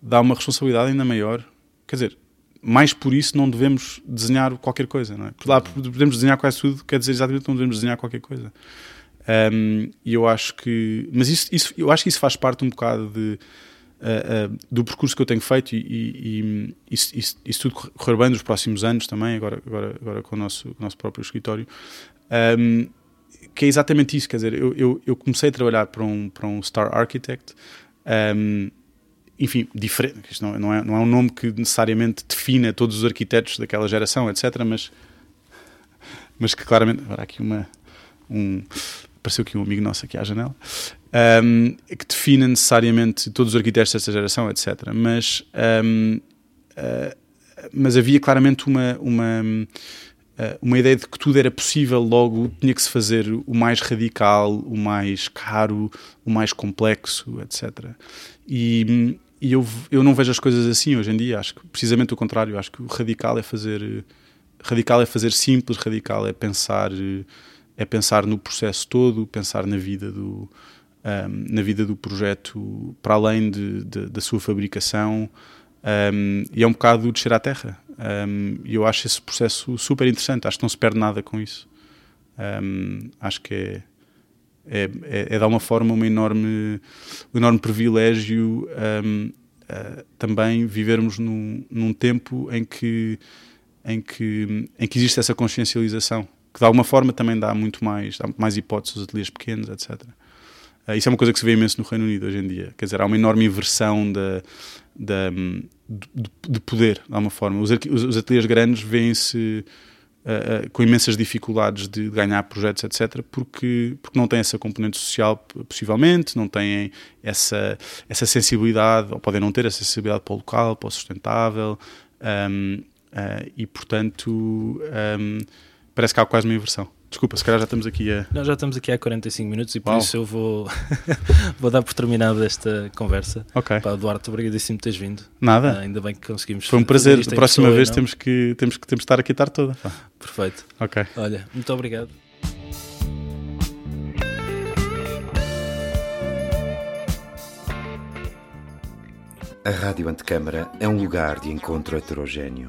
dá uma responsabilidade ainda maior, quer dizer, mais por isso não devemos desenhar qualquer coisa, não é? Por lá podemos desenhar quase tudo, quer dizer exatamente que não devemos desenhar qualquer coisa. Um, e eu acho que. Mas isso, isso, eu acho que isso faz parte um bocado de, uh, uh, do percurso que eu tenho feito e, e, e isso, isso, isso, tudo correr bem nos próximos anos também, agora, agora, agora com o nosso, o nosso próprio escritório. Um, que é exatamente isso, quer dizer, eu, eu, eu, comecei a trabalhar para um, para um Star Architect. Um, enfim, diferente. Isto não, não, é, não é um nome que necessariamente defina todos os arquitetos daquela geração, etc. Mas, mas que claramente. Agora aqui uma. Um, apareceu aqui um amigo nosso aqui à janela, um, que define necessariamente todos os arquitetos desta geração, etc. Mas, um, uh, mas havia claramente uma, uma, uh, uma ideia de que tudo era possível, logo tinha que se fazer o mais radical, o mais caro, o mais complexo, etc. E, e eu, eu não vejo as coisas assim hoje em dia, acho que precisamente o contrário, acho que o radical é fazer radical é fazer simples, radical é pensar é pensar no processo todo, pensar na vida do, um, na vida do projeto para além de, de, da sua fabricação um, e é um bocado descer à terra. E eu acho esse processo super interessante, acho que não se perde nada com isso. acho que é, é, é, é de alguma forma uma enorme, um enorme privilégio uh, também vivermos num, num tempo em que, em, que, em que existe essa consciencialização que de alguma forma também dá muito mais, dá mais hipóteses aos ateliês pequenos, etc. Uh, eh, isso é uma coisa que se vê imenso no Reino Unido hoje em dia. Quer dizer, há uma enorme inversão da, da, de, de poder, de alguma forma. Os, os ateliês grandes vêem-se uh, uh, com imensas dificuldades de ganhar projetos, etc., porque, porque não têm essa componente social, possivelmente, não têm essa, essa sensibilidade, ou podem não ter essa sensibilidade para o local, para o sustentável, um, e portanto. Um, parece que há quase uma inversão. Desculpa, se calhar já estamos aqui a. Nós já estamos aqui há 45 minutos e por Uau. isso eu vou, <laughs> vou dar por terminada esta conversa. Ok. Pá, Duarte, obrigadíssimo por teres vindo. Nada. Ah, ainda bem que conseguimos. Foi um prazer. Da próxima pessoa vez temos que, temos, que, temos que estar aqui a tarde toda. <laughs> Perfeito. Ok. Olha, muito obrigado. A Rádio Antecâmara é um lugar de encontro heterogéneo,